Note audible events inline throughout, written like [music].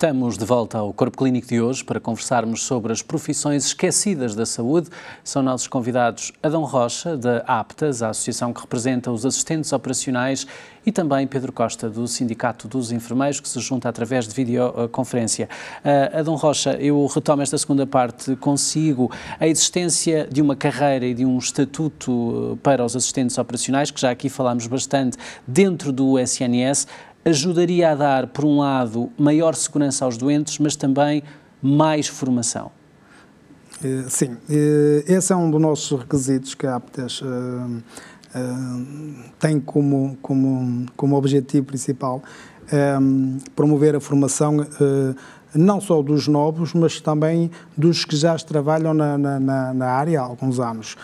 Estamos de volta ao Corpo Clínico de hoje para conversarmos sobre as profissões esquecidas da saúde. São nossos convidados Adão Rocha, da APTAS, a associação que representa os assistentes operacionais, e também Pedro Costa, do Sindicato dos Enfermeiros, que se junta através de videoconferência. Uh, Adão Rocha, eu retomo esta segunda parte consigo. A existência de uma carreira e de um estatuto para os assistentes operacionais, que já aqui falámos bastante, dentro do SNS, ajudaria a dar, por um lado, maior segurança aos doentes, mas também mais formação? Eh, sim, eh, esse é um dos nossos requisitos que a APTES eh, tem como, como, como objetivo principal, promover a formação não só dos novos, mas também dos que já trabalham na, na, na área há alguns anos.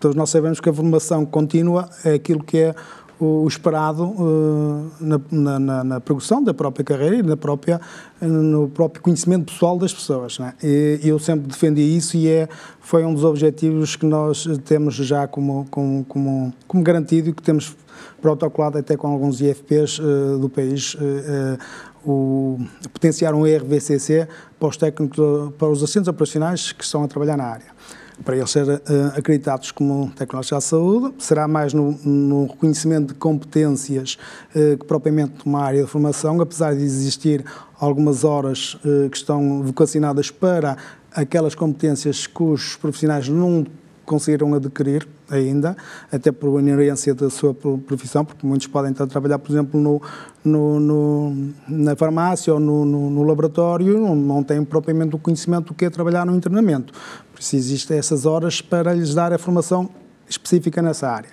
Todos nós sabemos que a formação contínua é aquilo que é o, esperado uh, na, na, na, progressão da própria carreira e na própria, no próprio conhecimento pessoal das pessoas. Né? E eu sempre defendi isso e é, foi um dos objetivos que nós temos já como, como, como, como garantido e que temos protocolado até com alguns IFPs uh, do país. Uh, o, potenciar um RVCC para os técnicos, para os assistentes operacionais que estão a trabalhar na área para eles serem uh, acreditados como tecnólogos da saúde, será mais no, no reconhecimento de competências uh, que propriamente uma área de formação, apesar de existir algumas horas uh, que estão vocacionadas para aquelas competências que os profissionais não conseguiram adquirir ainda, até por inerência da sua profissão, porque muitos podem estar a trabalhar, por exemplo, no, no, no na farmácia ou no, no laboratório, não, não têm propriamente o conhecimento do que é trabalhar no internamento. Por isso existem essas horas para lhes dar a formação específica nessa área.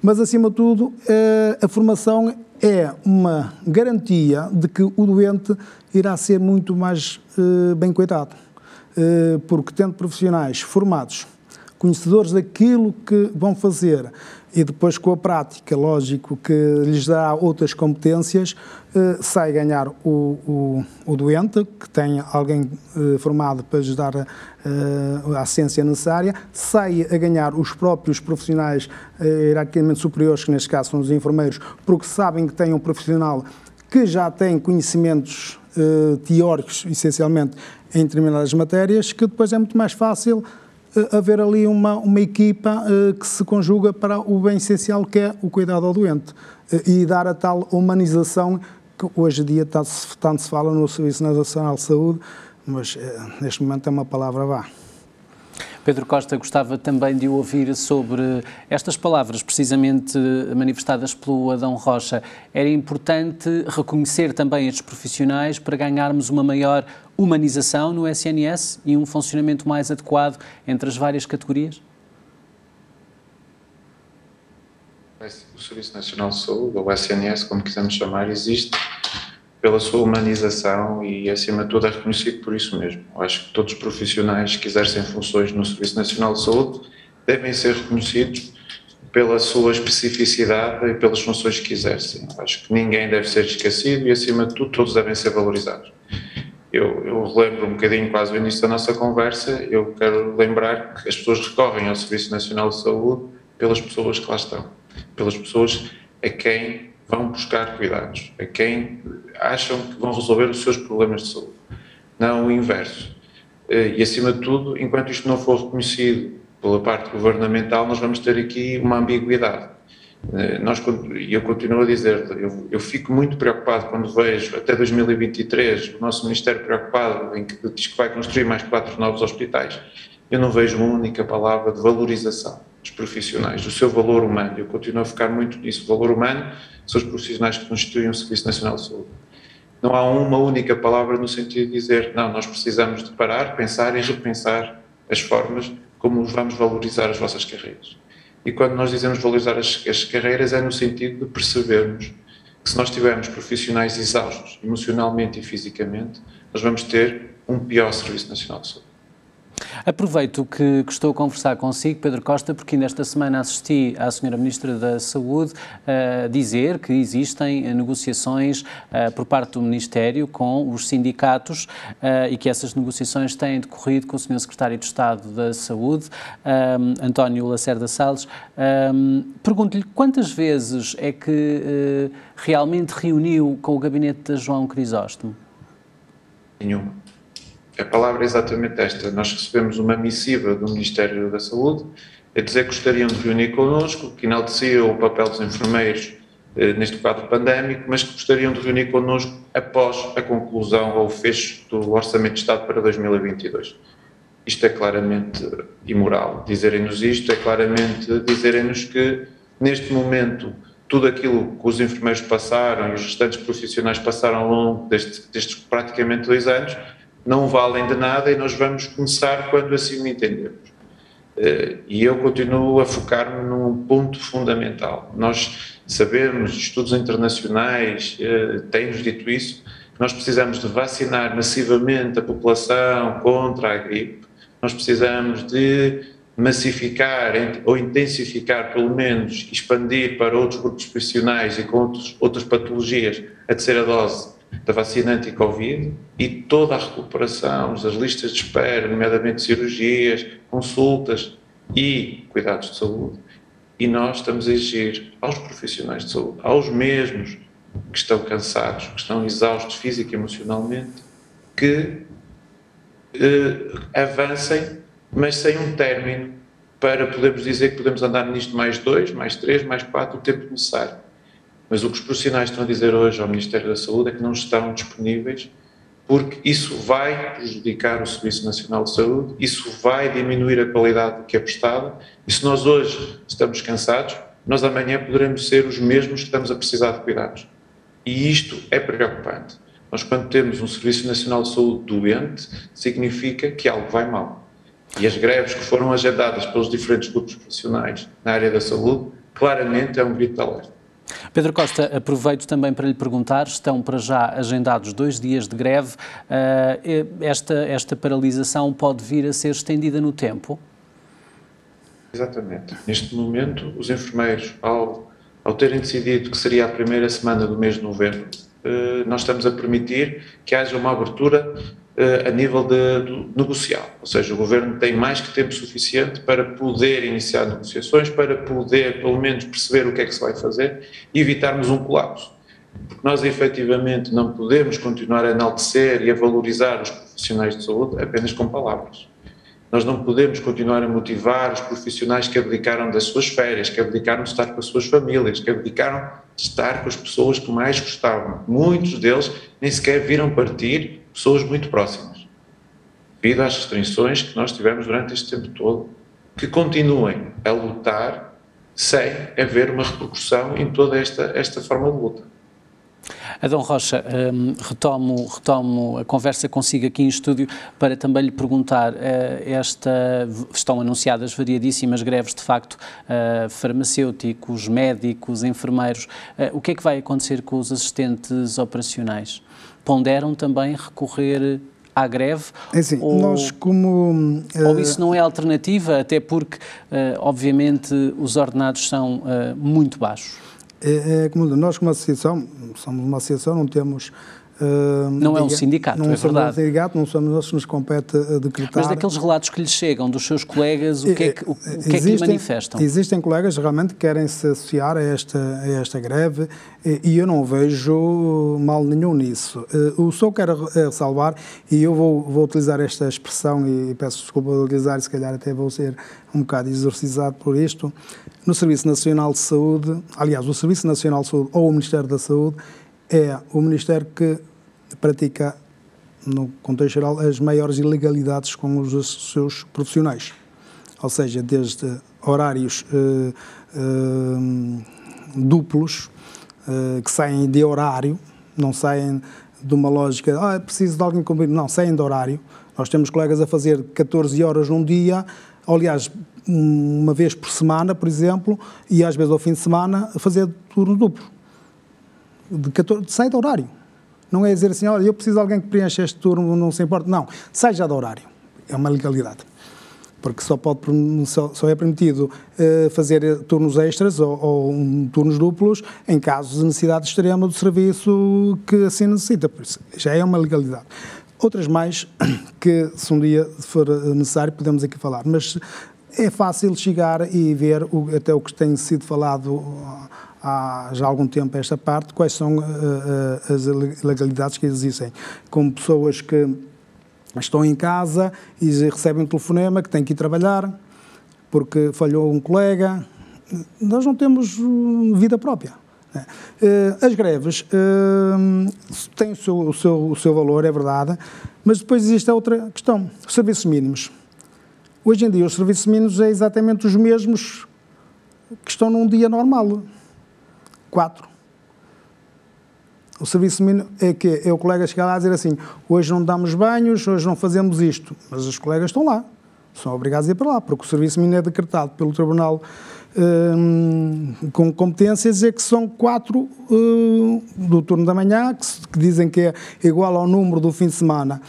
Mas, acima de tudo, eh, a formação é uma garantia de que o doente irá ser muito mais eh, bem cuidado, eh, porque tendo profissionais formados conhecedores daquilo que vão fazer. E depois com a prática, lógico que lhes dá outras competências, eh, sai ganhar o, o, o, doente, que tem alguém eh, formado para lhes dar eh, a ciência necessária, sai a ganhar os próprios profissionais hierarquicamente superiores, que neste caso são os enfermeiros, porque sabem que têm um profissional que já tem conhecimentos teóricos, essencialmente, em determinadas matérias, que depois é muito mais fácil eh, haver ali uma, uma equipa uh, que se conjuga para o bem essencial que é o cuidado ao doente uh, e dar a tal humanização que hoje em dia tanto se, tanto se fala no Serviço Nacional de Saúde, mas neste momento é uma palavra vá. Pedro Costa gostava também de ouvir sobre estas palavras, precisamente manifestadas pelo Adão Rocha. Era importante reconhecer também estes profissionais para ganharmos uma maior humanização no SNS e um funcionamento mais adequado entre as várias categorias? O Serviço Nacional de Saúde, ou SNS, como quisermos chamar, existe pela sua humanização e, acima de tudo, é reconhecido por isso mesmo. Eu acho que todos os profissionais que exercem funções no Serviço Nacional de Saúde devem ser reconhecidos pela sua especificidade e pelas funções que exercem. Eu acho que ninguém deve ser esquecido e, acima de tudo, todos devem ser valorizados. Eu, eu relembro um bocadinho quase o início da nossa conversa, eu quero lembrar que as pessoas recorrem ao Serviço Nacional de Saúde pelas pessoas que lá estão, pelas pessoas a quem vão buscar cuidados, a quem acham que vão resolver os seus problemas de saúde, não o inverso. Eh, e, acima de tudo, enquanto isto não for reconhecido pela parte governamental, nós vamos ter aqui uma ambiguidade. Eh, nós, eu continuo a dizer, eu, eu, fico muito preocupado quando vejo até 2023 o nosso Ministério preocupado em que diz que vai construir mais quatro novos hospitais. Eu não vejo uma única palavra de valorização dos profissionais, do seu valor humano. Eu continuo a ficar muito nisso. O valor humano são os profissionais que constituem o Serviço Nacional de Saúde. Não há uma única palavra no sentido de dizer, não, nós precisamos de parar, pensar e repensar as formas como vamos valorizar as vossas carreiras. E quando nós dizemos valorizar as, as carreiras, é no sentido de percebermos que se nós tivermos profissionais exaustos, emocionalmente e fisicamente, nós vamos ter um pior Serviço Nacional de Saúde. Aproveito que, que, estou a conversar consigo, Pedro Costa, porque nesta semana assisti à Senhora Ministra da Saúde uh, dizer que existem negociações uh, por parte do Ministério com os sindicatos uh, e que essas negociações têm decorrido com o Sr. Secretário de Estado da Saúde, um, António Lacerda Salles. Um, Pergunto-lhe quantas vezes é que realmente reuniu com o gabinete de João Crisóstomo? Nenhuma. A palavra é exatamente esta. Nós recebemos uma missiva do Ministério da Saúde a dizer que gostariam de reunir connosco, que enalteciam o papel dos enfermeiros eh, neste quadro pandémico, mas que gostariam de reunir connosco após a conclusão ou o fecho do Orçamento de Estado para 2022. Isto é claramente imoral. Dizerem-nos isto é claramente dizerem-nos que, neste momento, tudo aquilo que os enfermeiros passaram e os restantes profissionais passaram ao longo deste, destes praticamente dois anos não valem de nada e nós vamos começar quando assim o entendemos. Eh, e eu continuo a focar-me num ponto fundamental. Nós sabemos, estudos internacionais eh, têm-nos dito isso, nós precisamos de vacinar massivamente a população contra a gripe, nós precisamos de massificar ou intensificar, pelo menos, expandir para outros grupos profissionais e com outros, outras patologias a terceira dose da vacina anti-Covid e toda a recuperação, as listas de espera, nomeadamente cirurgias, consultas e cuidados de saúde. E nós estamos a exigir aos profissionais de saúde, aos mesmos que estão cansados, que estão exaustos física e emocionalmente, que eh, avancem, mas sem um término, para podermos dizer que podemos andar nisto mais dois, mais três, mais quatro, o tempo necessário mas o que os profissionais estão a dizer hoje ao Ministério da Saúde é que não estão disponíveis porque isso vai prejudicar o Serviço Nacional de Saúde, isso vai diminuir a qualidade que é prestada, e se nós hoje estamos cansados, nós amanhã poderemos ser os mesmos que estamos a precisar de cuidados. E isto é preocupante. Nós, quando temos um Serviço Nacional de Saúde doente, significa que algo vai mal. E as greves que foram agendadas pelos diferentes grupos profissionais na área da saúde, claramente é um grito de alerta. Pedro Costa, aproveito também para lhe perguntar: estão para já agendados dois dias de greve. Uh, esta, esta paralisação pode vir a ser estendida no tempo? Exatamente. Neste momento, os enfermeiros, ao, ao terem decidido que seria a primeira semana do mês de novembro, uh, nós estamos a permitir que haja uma abertura a nível de, de negocial. Ou seja, o governo tem mais que tempo suficiente para poder iniciar negociações, para poder, pelo menos, perceber o que é que se vai fazer e evitarmos um colapso. Porque nós, efetivamente, não podemos continuar a enaltecer e a valorizar os profissionais de saúde apenas com palavras. Nós não podemos continuar a motivar os profissionais que abdicaram das suas férias, que abdicaram de estar com as suas famílias, que abdicaram de estar com as pessoas que mais gostavam. Muitos deles nem sequer viram partir pessoas muito próximas, devido às restrições que nós tivemos durante este tempo todo, que continuem a lutar sem haver uma repercussão em toda esta, esta forma de luta. Adão Rocha, um, retomo, retomo a conversa consigo aqui em estúdio para também lhe perguntar, uh, esta, estão anunciadas variadíssimas greves de facto, uh, farmacêuticos, médicos, enfermeiros, uh, o que é que vai acontecer com os assistentes operacionais? Ponderam também recorrer à greve? É assim, ou, nós como... Ou isso não é alternativa, até porque, obviamente, os ordenados são muito baixos? É, é, como nós, como associação, somos uma associação, não temos. Uh, não é um sindicato, não é verdade. um sindicato, não somos nós que nos compete a decretar. Mas daqueles relatos que lhes chegam dos seus colegas, o que é que, o, o que, existem, é que lhe manifestam? Existem colegas realmente que querem se associar a esta, a esta greve e eu não vejo mal nenhum nisso. Uh, o só quero ressalvar, e eu vou, vou utilizar esta expressão e peço desculpa de utilizar, e se calhar até vou ser um bocado exorcizado por isto, no Serviço Nacional de Saúde, aliás, o Serviço Nacional de Saúde ou o Ministério da Saúde é o Ministério que pratica, no contexto geral, as maiores ilegalidades com os seus profissionais. Ou seja, desde horários uh, uh, duplos, uh, que saem de horário, não saem de uma lógica, ah, preciso de alguém comigo, não, saem de horário. Nós temos colegas a fazer 14 horas num dia, aliás, uma vez por semana, por exemplo, e às vezes ao fim de semana, fazer turno duplo. De 14, sai do horário. Não é dizer assim, olha, eu preciso de alguém que preencha este turno, não se importa. Não, sai já do horário. é uma legalidade porque só, pode, só, só é permitido uh, fazer turnos extras ou, ou um, turnos duplos em casos de necessidade extrema do serviço que assim necessita. Por isso, já é uma legalidade. Outras mais [coughs] que, se um dia for necessário, podemos aqui falar. Mas é fácil chegar e ver o, até o que tem sido falado há já algum tempo esta parte, quais são uh, uh, as legalidades que existem. Como pessoas que estão em casa e recebem um telefonema que têm que ir trabalhar porque falhou um colega. Nós não temos hum, vida própria. Né? Eh, as greves hum, têm o seu, o, seu, o seu valor, é verdade, mas depois existe a outra questão: os serviços mínimos. Hoje em dia, os serviços mínimos é exatamente os mesmos que estão num dia normal. Quatro. O serviço mínimo é que é o colega chegar lá e dizer assim: hoje não damos banhos, hoje não fazemos isto. Mas os colegas estão lá, são obrigados a ir para lá, porque o serviço mínimo é decretado pelo Tribunal hum, com competências, é que são quatro hum, do turno da manhã, que, que, dizem que é igual ao número do fim de semana.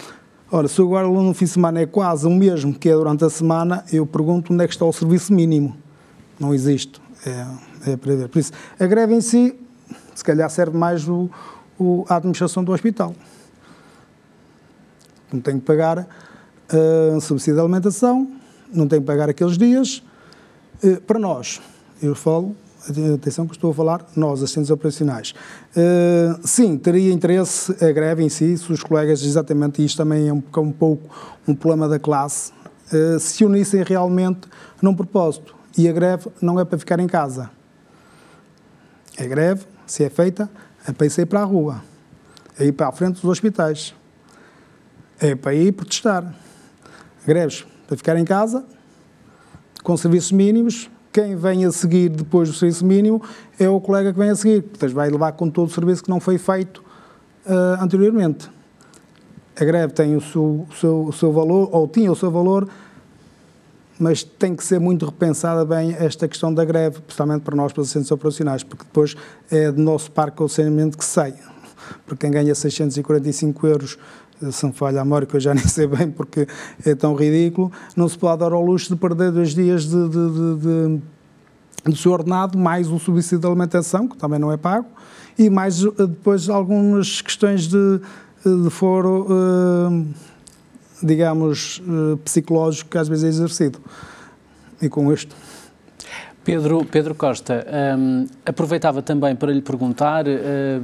Ora, se agora no fim de semana é quase o mesmo que é durante a semana, eu pergunto onde é que está o serviço mínimo. Não existe. É, é. Por isso, a greve em si, se calhar serve mais o, o, a administração do hospital. Não tem que pagar uh, subsídio de alimentação, não tem que pagar aqueles dias. Uh, para nós, eu falo, atenção que estou a falar, nós, assistentes operacionais. Uh, sim, teria interesse a greve em si, se os colegas, exatamente, isto também é um, um pouco um problema da classe, uh, se unissem realmente num propósito. E a greve não é para ficar em casa. A greve, se é feita, é para ir para a rua, é ir para a frente dos hospitais, é para ir protestar. Greves para ficar em casa, com serviços mínimos. Quem vem a seguir depois do serviço mínimo é o colega que vem a seguir, portanto vai levar com todo o serviço que não foi feito uh, anteriormente. A greve tem o seu, o, seu, o seu valor, ou tinha o seu valor, mas tem que ser muito repensada bem esta questão da greve, principalmente para nós, para os assistentes operacionais, porque depois é do nosso parque de saneamento que sai. Porque quem ganha 645 euros, se não falha a memória, que eu já [laughs] nem sei bem porque é tão ridículo, não se pode dar ao luxo de perder dois dias de, de, de, de seu ordenado, mais o subsídio de alimentação, que também não é pago, e mais eh, depois algumas questões de, de foro. Uh, digamos, eh, psicológico que às vezes é exercido. E com isto. Pedro, Pedro Costa, um, aproveitava também para lhe perguntar, uh,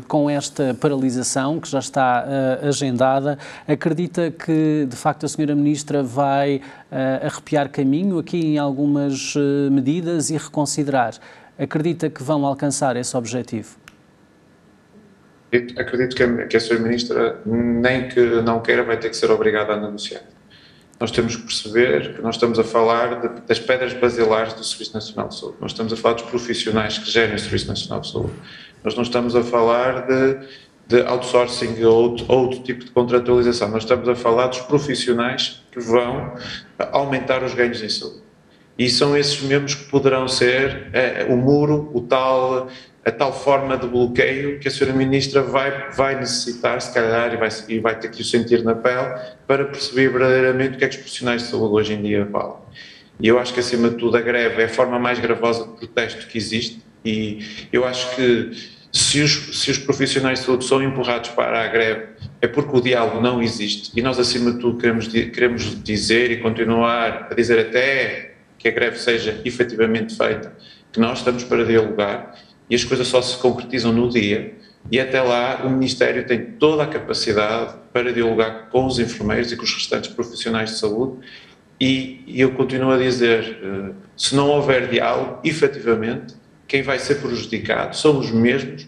com esta paralisação que já está uh, agendada, acredita que de facto a Senhora Ministra vai uh, arrepiar caminho aqui em algumas medidas e reconsiderar? Acredita que vão alcançar esse objetivo? Acredito que a, que a Sra. Ministra, nem que não queira, vai ter que ser obrigada a negociar. Nós temos que perceber que nós estamos a falar de, das pedras basilares do Serviço Nacional de Saúde. Nós estamos a falar dos profissionais que gerem o Serviço Nacional de Saúde. Nós não estamos a falar de, de outsourcing ou outro, tipo de contratualização. Nós estamos a falar dos profissionais que vão aumentar os ganhos em saúde. E são esses mesmos que poderão ser é, o muro, o tal a tal forma de bloqueio que a senhora ministra vai, vai necessitar, se calhar, e vai, e vai ter que o sentir na pele, para perceber verdadeiramente o que é que os profissionais de saúde hoje em dia falam. E eu acho que, acima de tudo, a greve é a forma mais gravosa de protesto que existe, e eu acho que se os, se os profissionais de saúde são empurrados para a greve, é porque o diálogo não existe, e nós, acima de tudo, queremos, queremos dizer e continuar a dizer até que a greve seja efetivamente feita, que nós estamos para dialogar e as coisas só se concretizam no dia. E até lá o Ministério tem toda a capacidade para dialogar com os enfermeiros e com os restantes profissionais de saúde. E, e eu continuo a dizer: eh, se não houver diálogo, efetivamente, quem vai ser prejudicado são os mesmos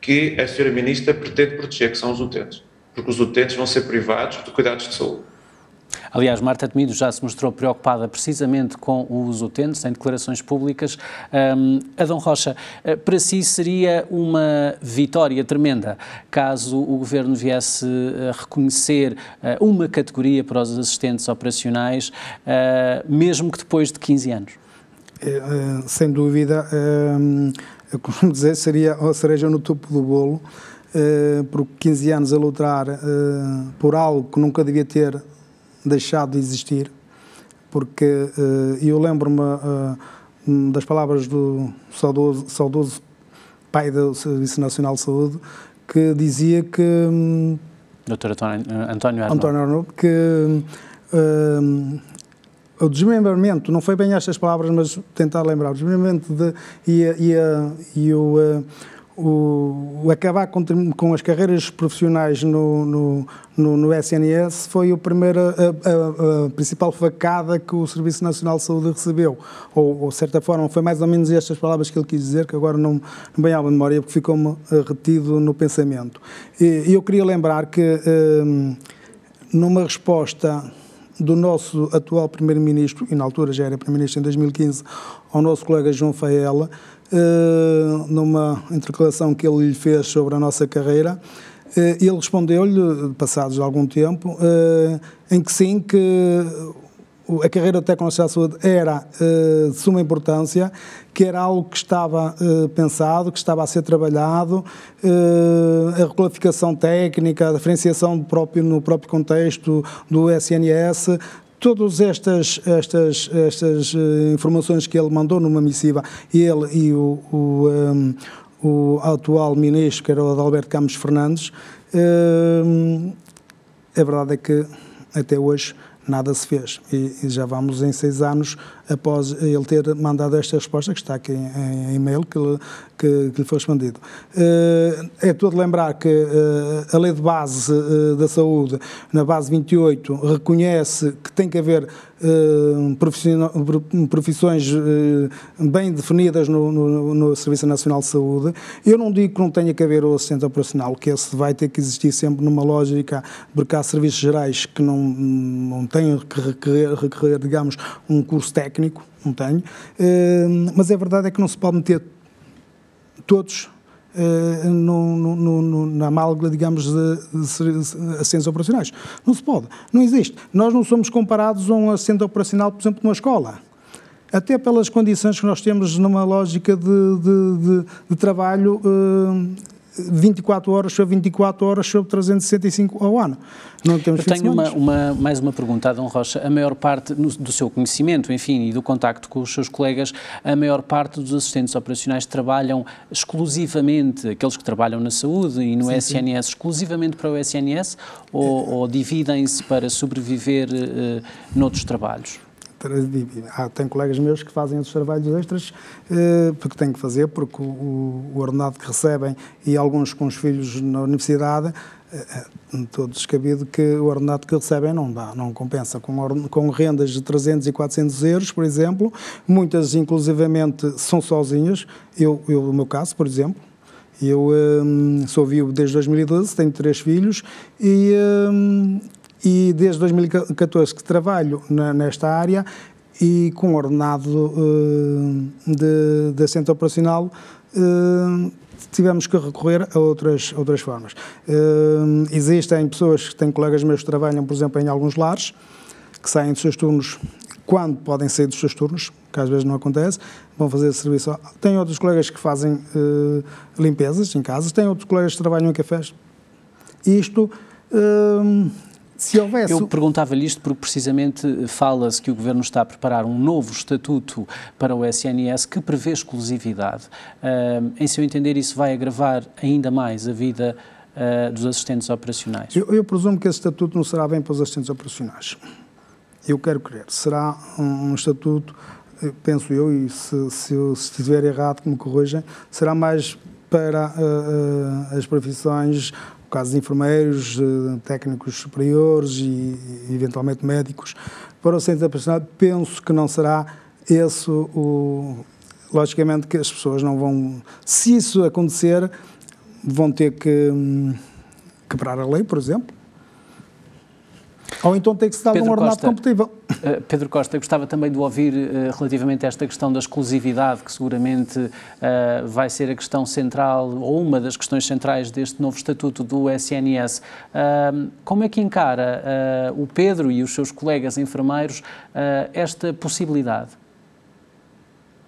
que a Sra. Ministra pretende proteger, que são os utentes. Porque os utentes vão ser privados de cuidados de saúde. Aliás, Marta Temido já se mostrou preocupada precisamente com os utentes em declarações públicas. Um, Adão Rocha, eh, para si seria uma vitória tremenda caso o Governo viesse a reconhecer uh, uma categoria para os assistentes operacionais, mesmo que depois de 15 anos? Sem dúvida, eu costumo dizer, seria a cereja no topo do bolo, por 15 anos a lutar por algo que nunca devia ter deixado de existir, porque eu lembro-me das palavras do saudoso, saudoso pai do Serviço Nacional de Saúde, que dizia que. Hum, Doutor António Arnold. António Arnold, que hum, o desmembramento, não foi bem estas palavras, mas tentar lembrar, o desmembramento de, e, e, e o, o, o, acabar com, com, as carreiras profissionais no, no, no, no SNS foi a primeira, a, a, a, principal facada que o Serviço Nacional de Saúde recebeu. Ou, de certa forma, foi mais ou menos estas palavras que ele quis dizer, que agora não, não bem à memória, porque ficou-me eh, retido no pensamento. E eu queria lembrar que, um, numa resposta do nosso atual Primeiro-Ministro, e na altura já era Primeiro-Ministro em 2015, ao nosso colega João Faela, numa intercalação que ele lhe fez sobre a nossa carreira, eh, ele respondeu-lhe, passados algum tempo, eh, em que sim, que a carreira de tecnologia de saúde era de suma importância, que era algo que estava pensado, que estava a ser trabalhado, a requalificação técnica, a diferenciação próprio, no próprio contexto do SNS, todas estas, estas, estas informações que ele mandou numa missiva, ele e o, o, um, o atual ministro, que era o Adalberto Campos Fernandes, a verdade é que até hoje nada se fez. E, e, já vamos em seis anos após ele ter mandado esta resposta, que está aqui em, em e-mail, que, que, que, lhe foi respondido. Uh, é todo lembrar que uh, a lei de base uh, da saúde, na base 28, reconhece que tem que haver profissões bem definidas no, no, no, Serviço Nacional de Saúde. Eu não digo que não tenha que haver o assistente operacional, que esse vai ter que existir sempre numa lógica, porque há serviços gerais que não, não têm que requerer, requerer digamos, um curso técnico técnico, não tenho, eh, mas a verdade é que não se pode meter todos Uh, no, no, no, na amálgama, digamos, de, assistentes operacionais. Não se pode, não existe. Nós não somos comparados a um assistente operacional, por exemplo, numa escola. Até pelas condições que nós temos numa lógica de, de, de trabalho uh, 24 horas sobre 24 horas sobre 365 ao ano. Não temos Eu tenho uma, uma, mais uma pergunta, Adão Rocha. A maior parte do seu conhecimento, enfim, e do contacto com os seus colegas, a maior parte dos assistentes operacionais trabalham exclusivamente, aqueles que trabalham na saúde e no sim, SNS, sim. exclusivamente para o SNS ou, ou dividem-se para sobreviver uh, noutros trabalhos? Tem colegas meus que fazem os trabalhos extras eh, porque têm que fazer, porque o, o, ordenado que recebem e alguns com os filhos na universidade, eh, eh todo descabido que o ordenado que recebem não dá, não compensa. Com, com rendas de 300 e 400 euros, por exemplo, muitas inclusivamente são sozinhas. Eu, eu no meu caso, por exemplo, eu um, sou vivo desde 2012, tenho três filhos e. Um, e desde 2014 que trabalho na, nesta área e com ordenado uh, de, de assento operacional uh, tivemos que recorrer a outras, outras formas. Uh, existem pessoas que têm colegas meus que trabalham, por exemplo, em alguns lares, que saem dos seus turnos quando podem sair dos seus turnos, que às vezes não acontece, vão fazer serviço. Tem outros colegas que fazem limpezas em casa, tem outros colegas que trabalham em cafés. Isto se houvesse... Eu perguntava-lhe isto porque precisamente fala-se que o Governo está a preparar um novo estatuto para o SNS que prevê exclusividade. Uh, em seu entender, isso vai agravar ainda mais a vida uh, dos assistentes operacionais? Eu, eu, presumo que esse estatuto não será bem para os assistentes operacionais. Eu quero crer. Será um, um estatuto, eh, penso eu, e se, se eu se estiver errado, que me corrijam, será mais para uh, as profissões caso de enfermeiros, técnicos superiores e, eventualmente médicos, para o centro operacional, penso que não será esse o. Logicamente que as pessoas não vão. Se isso acontecer, vão ter que hum, quebrar a lei, por exemplo, ou então tem que se dar Pedro um ordenado Costa, compatível. Uh, Pedro Costa, gostava também de ouvir uh, relativamente a esta questão da exclusividade, que seguramente uh, vai ser a questão central, ou uma das questões centrais deste novo estatuto do SNS. como é que encara o Pedro e os seus colegas enfermeiros esta possibilidade?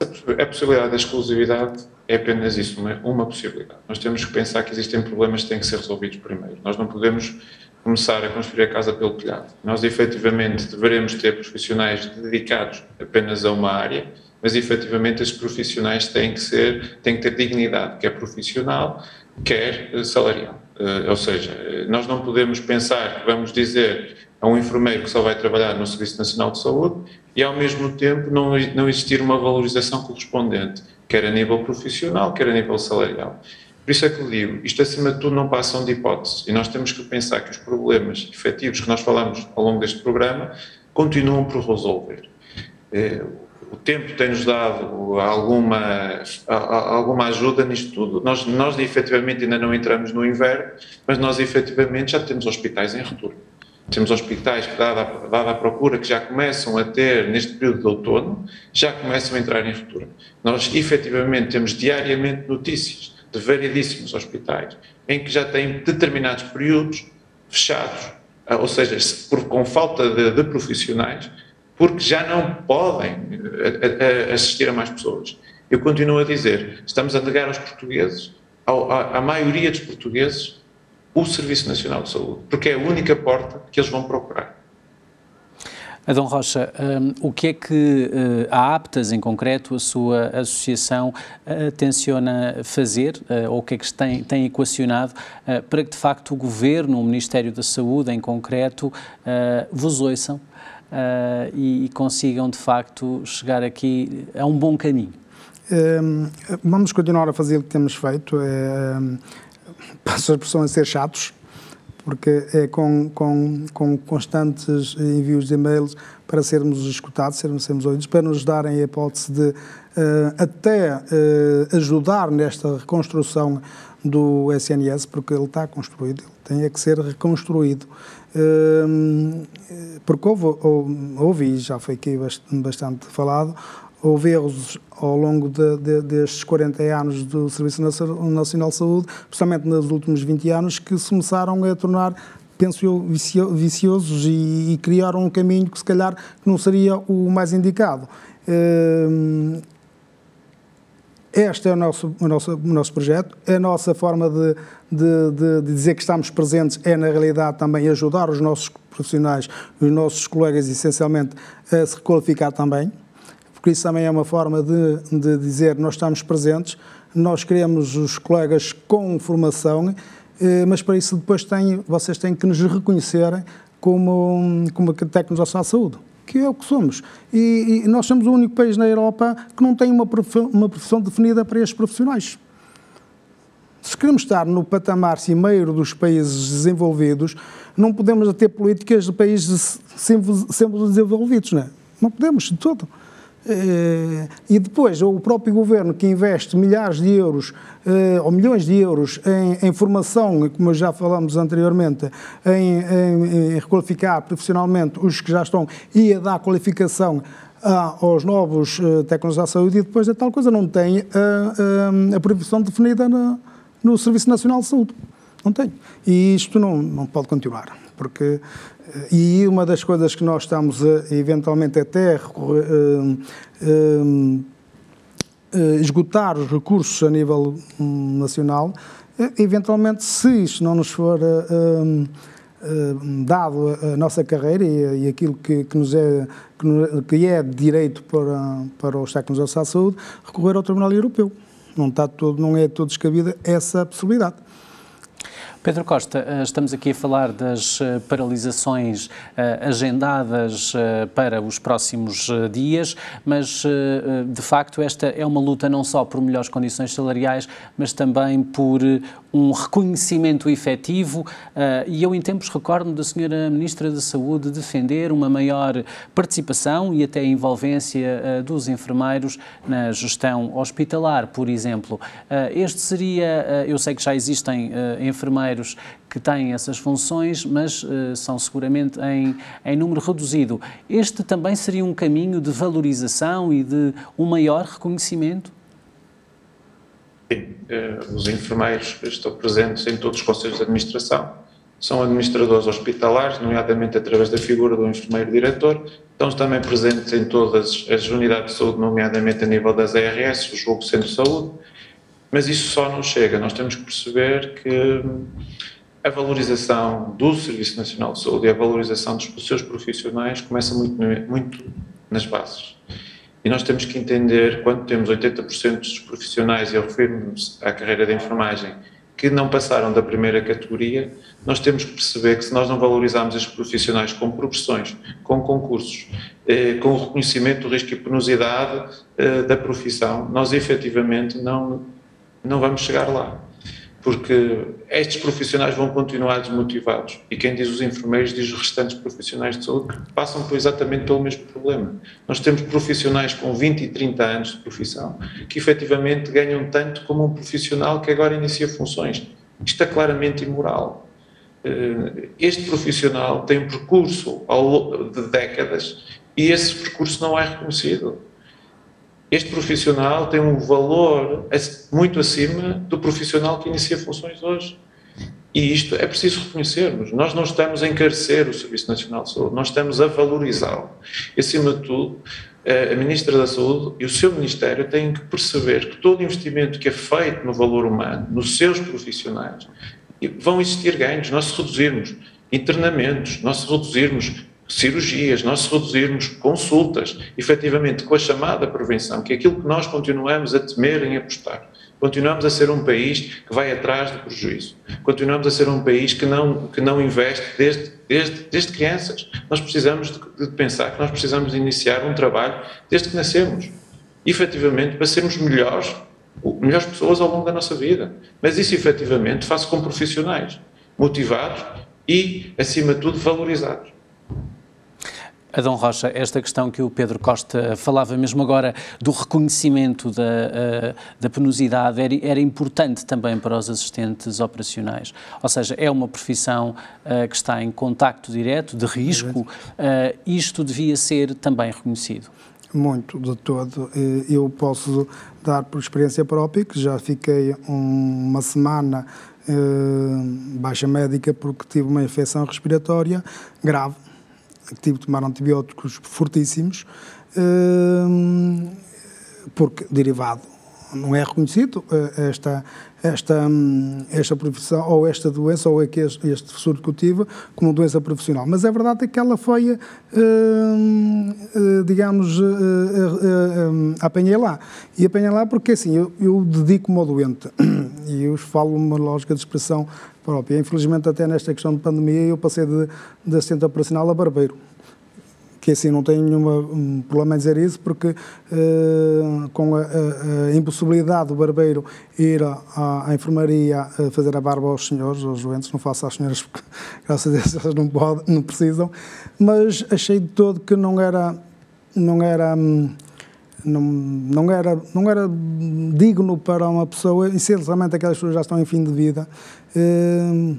A possibilidade da exclusividade é apenas isso, uma, uma possibilidade. Nós temos que pensar que existem problemas que têm que ser resolvidos primeiro. Nós não podemos começar a construir a casa pelo telhado. Nós, efetivamente, deveremos ter profissionais dedicados apenas a uma área, mas, efetivamente, esses profissionais têm que ser, têm que ter dignidade, quer profissional, quer eh, salarial. Uh, ou seja, nós não podemos pensar que vamos dizer a um enfermeiro que só vai trabalhar no Serviço Nacional de Saúde e, ao mesmo tempo, não, não existir uma valorização correspondente, quer a nível profissional, quer a nível salarial. Por isso é que eu digo, isto acima de tudo não passam de hipóteses e nós temos que pensar que os problemas efetivos que nós falamos ao longo deste programa continuam por resolver. Eh, o tempo tem-nos dado alguma, alguma ajuda nisto tudo. Nós, nós efetivamente ainda não entramos no inverno, mas nós efetivamente já temos hospitais em retorno. Temos hospitais dada, dada a procura, que já começam a ter, neste período de outono, já começam a entrar em retorno. Nós efetivamente temos diariamente notícias de variedíssimos hospitais, em que já têm determinados períodos fechados, ah, ou seja, por, com falta de, de, profissionais, porque já não podem a, a, assistir a mais pessoas. Eu continuo a dizer, estamos a negar aos portugueses, à maioria dos portugueses, o Serviço Nacional de Saúde, porque é a única porta que eles vão procurar. Adão Rocha, um, o que é que uh, a APTAS, em concreto, a sua associação, uh, tenciona fazer, uh, ou o que é que tem, tem equacionado, uh, para que, de facto, o Governo, o Ministério da Saúde, em concreto, vos ouçam e, e, consigam, de facto, chegar aqui a um bom caminho? Um, vamos continuar a fazer o que temos feito. Um, [laughs] passo a expressão a ser chatos, porque é com, com, com constantes envios de e-mails para sermos escutados, sermos, sermos ouvidos, para nos darem a hipótese de uh, até uh, ajudar nesta reconstrução do SNS, porque ele está construído, ele tem é que ser reconstruído. Uh, porque houve, houve, houve, e já foi aqui bastante falado, houve erros ao longo de, de, destes 40 anos do Serviço Nacional de Saúde, principalmente nos últimos 20 anos, que se começaram a tornar penso eu, viciosos e, e criaram um caminho que se calhar não seria o mais indicado. Hum, este é o nosso, o nosso, o nosso projeto. A nossa forma de, de, de, dizer que estamos presentes é, na realidade, também ajudar os nossos profissionais, os nossos colegas, essencialmente, a se requalificar também porque isso também é uma forma de, de dizer nós estamos presentes, nós queremos os colegas com formação, eh, mas para isso depois tem, vocês têm que nos reconhecerem como, como técnicos à saúde que é o que somos. E, e, nós somos o único país na Europa que não tem uma profissão, uma profissão definida para estes profissionais. Se queremos estar no patamar cimeiro dos países desenvolvidos, não podemos ter políticas de países sempre desenvolvidos, não é? Não podemos, de todo. Eh, e depois o próprio governo que investe milhares de euros eh, ou milhões de euros em, em formação, como já falamos anteriormente, em, em, em, requalificar profissionalmente os que já estão e a dar qualificação aos novos uh, técnicos da saúde e depois a tal coisa não tem a, previsão definida no Serviço Nacional de Saúde. Não tem. E isto não, não pode continuar, porque e uma das coisas que nós estamos a, eventualmente até recorrer, uh, uh, uh, esgotar os recursos a nível um, nacional, eventualmente, se isto não nos for dado a, nossa carreira e, e aquilo que, que, nos é, que, que, é direito para, para os técnicos da saúde, recorrer ao Tribunal Europeu. Não, está todo, não é todo descabida essa possibilidade. Pedro Costa, eh, estamos aqui a falar das eh, paralisações eh, agendadas para os próximos dias, mas de facto esta é uma luta não só por melhores condições salariais, mas também por um reconhecimento efetivo. E eu em tempos recordo da Senhora Ministra da Saúde defender uma maior participação e até envolvência dos enfermeiros na gestão hospitalar, por exemplo. Este seria, eu sei que já existem enfermeiros que têm essas funções, mas uh, são seguramente em, em número reduzido. Este também seria um caminho de valorização e de um maior reconhecimento? Sim, uh, os enfermeiros estão presentes em todos os conselhos de administração, são administradores hospitalares, nomeadamente através da figura do enfermeiro-diretor, estão também presentes em todas as unidades de saúde, nomeadamente a nível das ARS, o Jogo Centro de Saúde, mas isso só não chega. Nós temos que perceber que a valorização do Serviço Nacional de Saúde e a valorização dos seus profissionais começa muito, muito nas bases. E nós temos que entender, quando temos 80% dos profissionais, e eu refiro-me à carreira de enfermagem, que não passaram da primeira categoria, nós temos que perceber que se nós não valorizarmos estes profissionais com progressões, com concursos, eh, com o reconhecimento do risco e penosidade eh, da profissão, nós efetivamente não, não vamos chegar lá porque estes profissionais vão continuar desmotivados. E quem diz os enfermeiros diz os restantes profissionais de saúde que passam por exatamente pelo mesmo problema. Nós temos profissionais com 20 e 30 anos de profissão que efetivamente ganham tanto como um profissional que agora inicia funções. Isto é claramente imoral. Eh, este profissional tem um percurso de décadas e esse percurso não é reconhecido este profissional tem um valor muito acima do profissional que inicia funções hoje. E isto é preciso reconhecermos. Nós não estamos a encarecer o Serviço Nacional de Saúde, nós estamos a valorizá-lo. E, acima de tudo, a Ministra da Saúde e o seu Ministério têm que perceber que todo investimento que é feito no valor humano, nos seus profissionais, vão existir ganhos. Nós se reduzirmos internamentos, nós se reduzirmos cirurgias, nós reduzirmos consultas, efetivamente com a chamada prevenção, que é aquilo que nós continuamos a temer em apostar. Continuamos a ser um país que vai atrás do prejuízo. Continuamos a ser um país que não, que não investe desde, desde, desde crianças. Nós precisamos de, de pensar que nós precisamos de iniciar um trabalho desde que nascemos. Efetivamente, para sermos melhores, melhores pessoas ao longo da nossa vida. Mas isso, efetivamente, faz com profissionais motivados e, acima de tudo, valorizados. Adão Rocha, esta questão que o Pedro Costa falava mesmo agora do reconhecimento da, uh, da penosidade era, era, importante também para os assistentes operacionais. Ou seja, é uma profissão uh, que está em contacto direto, de risco. Uh, isto devia ser também reconhecido. Muito, de todo. Eu posso dar por experiência própria que já fiquei uma semana baixa médica porque tive uma infecção respiratória grave que tive de tomar antibióticos fortíssimos, hum, porque derivado não é reconhecido eh, esta, esta, hum, esta profissão, ou esta doença, ou este, este surto que eu tive, como doença profissional. Mas a é verdade é que ela foi, hum, eh, digamos, eh, apanhei lá. E apanhei lá porque, assim, eu, eu dedico-me ao doente, [clears throat] e eu falo uma lógica de expressão própria. Infelizmente, até nesta questão de pandemia, eu passei de, de assistente operacional a barbeiro que assim não tenho nenhum problema em dizer isso, porque uh, com a, a, a, impossibilidade do barbeiro ir à, à, enfermaria fazer a barba aos senhores, aos doentes, não faço às senhoras porque [laughs] graças a Deus elas não, podem, não precisam, mas achei de todo que não era, não era hum, não, não, era, não era digno para uma pessoa, essencialmente aquelas pessoas já estão em fim de vida, eh,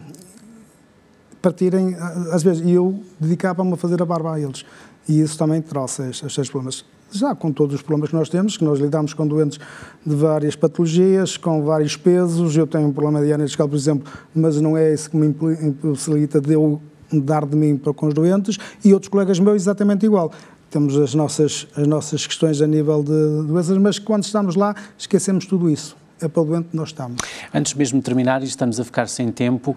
partirem, às vezes, e eu dedicava-me a fazer a barba a eles. E isso também trouxe estes problemas. Já com todos os problemas que nós temos, que nós lidamos com doentes de várias patologias, com vários pesos. Eu tenho um problema de hernia discal, por exemplo, mas não é isso que me impossibilita de eu dar de mim para com os doentes. E outros colegas meus exatamente igual temos as nossas, as nossas questões a nível de doenças, mas quando estamos lá esquecemos tudo isso para o doente que nós estamos. Antes mesmo de terminar, e estamos a ficar sem tempo,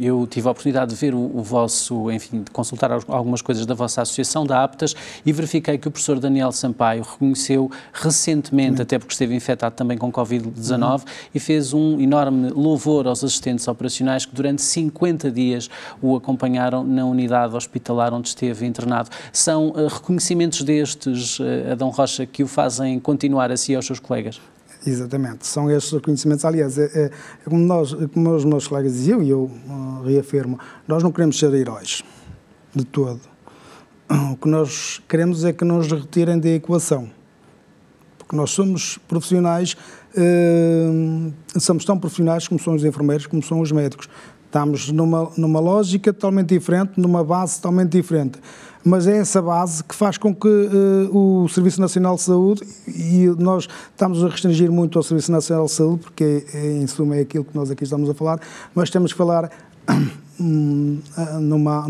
eu tive a oportunidade de ver o, vosso, enfim, de consultar algumas coisas da vossa associação, da APTAS, e verifiquei que o professor Daniel Sampaio reconheceu recentemente, até porque esteve infectado também com Covid-19, uhum. e fez um enorme louvor aos assistentes operacionais que durante 50 dias o acompanharam na unidade hospitalar onde esteve internado. São uh, reconhecimentos destes, uh, Adão Rocha, que o fazem continuar assim aos seus colegas? Exatamente, são estes reconhecimentos. Aliás, é, é, é, como, nós, como os meus colegas diziam, e eu uh, reafirmo, nós não queremos ser heróis, de todo. O que nós queremos é que nos retirem da equação. Porque nós somos profissionais, uh, somos tão profissionais como são os enfermeiros, como são os médicos. Estamos numa, numa lógica totalmente diferente, numa base totalmente diferente mas é essa base que faz com que uh, o Serviço Nacional de Saúde, e nós estamos a restringir muito ao Serviço Nacional de Saúde, porque é, em suma é aquilo que nós aqui estamos a falar, mas temos que falar [coughs] hum, numa,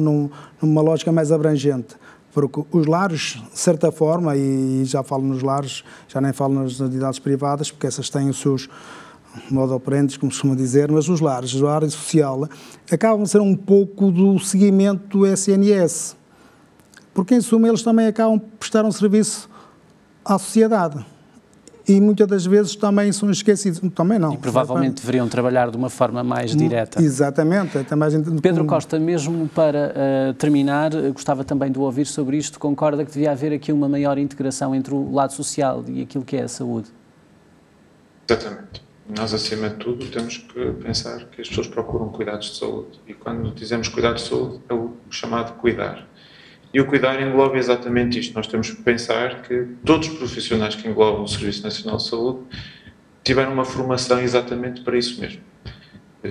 numa lógica mais abrangente porque os lares, de certa forma, e já falo nos lares, já nem falo nas entidades privadas, porque essas têm os seus, modo operandi, como se costuma dizer, mas os lares, a área social, acabam a ser um pouco do seguimento do SNS. Porque, em suma, eles também acabam por prestar um serviço à sociedade e muitas das vezes também são esquecidos. Também não. E provavelmente deveriam trabalhar de uma forma mais hum, direta. Exatamente. Também Pedro Costa, mesmo para uh, terminar, gostava também de ouvir sobre isto. Concorda que devia haver aqui uma maior integração entre o lado social e aquilo que é a saúde? Exatamente. Nós, acima de tudo, temos que pensar que as pessoas procuram cuidados de saúde. E quando dizemos cuidados de saúde, é o chamado cuidar. E o cuidar engloba exatamente isto. Nós temos que pensar que todos os profissionais que englobam o Serviço Nacional de Saúde tiveram uma formação exatamente para isso mesmo.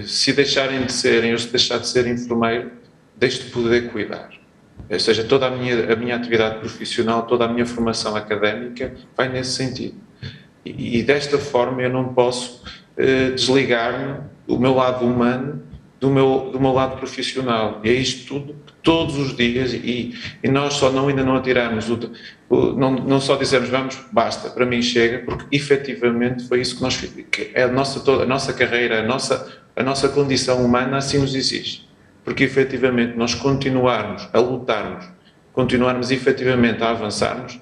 Se deixarem de serem, ou se deixar de ser enfermeiro, deixe de poder cuidar. Ou seja, toda a minha, a minha atividade profissional, toda a minha formação académica vai nesse sentido. E, e desta forma eu não posso uh, desligar-me do meu lado humano do meu, do meu lado profissional. E é isto tudo todos os dias e, e nós só não, ainda não atiramos, o, o, não, não só dizemos vamos, basta, para mim chega, porque efetivamente foi isso que nós que é a nossa, toda, a nossa carreira, a nossa, a nossa condição humana assim nos exige. Porque efetivamente nós continuarmos a lutarmos, continuarmos efetivamente a avançarmos,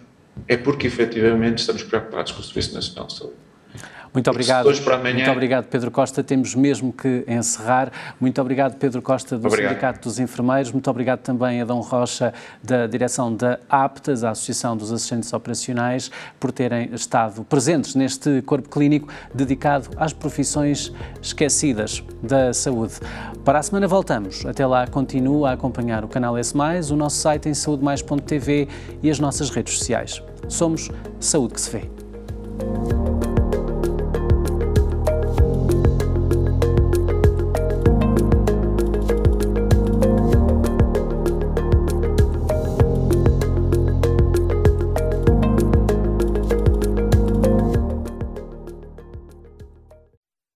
é porque efetivamente estamos preocupados com o Serviço Nacional de Saúde. Muito obrigado. Muito obrigado, Pedro Costa. Temos mesmo que encerrar. Muito obrigado, Pedro Costa, do obrigado. Sindicato dos Enfermeiros. Muito obrigado também a Dom Rocha, da direção da APTAS, a Associação dos Assistentes Operacionais, por terem estado presentes neste corpo clínico dedicado às profissões esquecidas da saúde. Para a semana voltamos. Até lá, continua a acompanhar o canal S, o nosso site em saudemais.tv e as nossas redes sociais. Somos Saúde que se vê.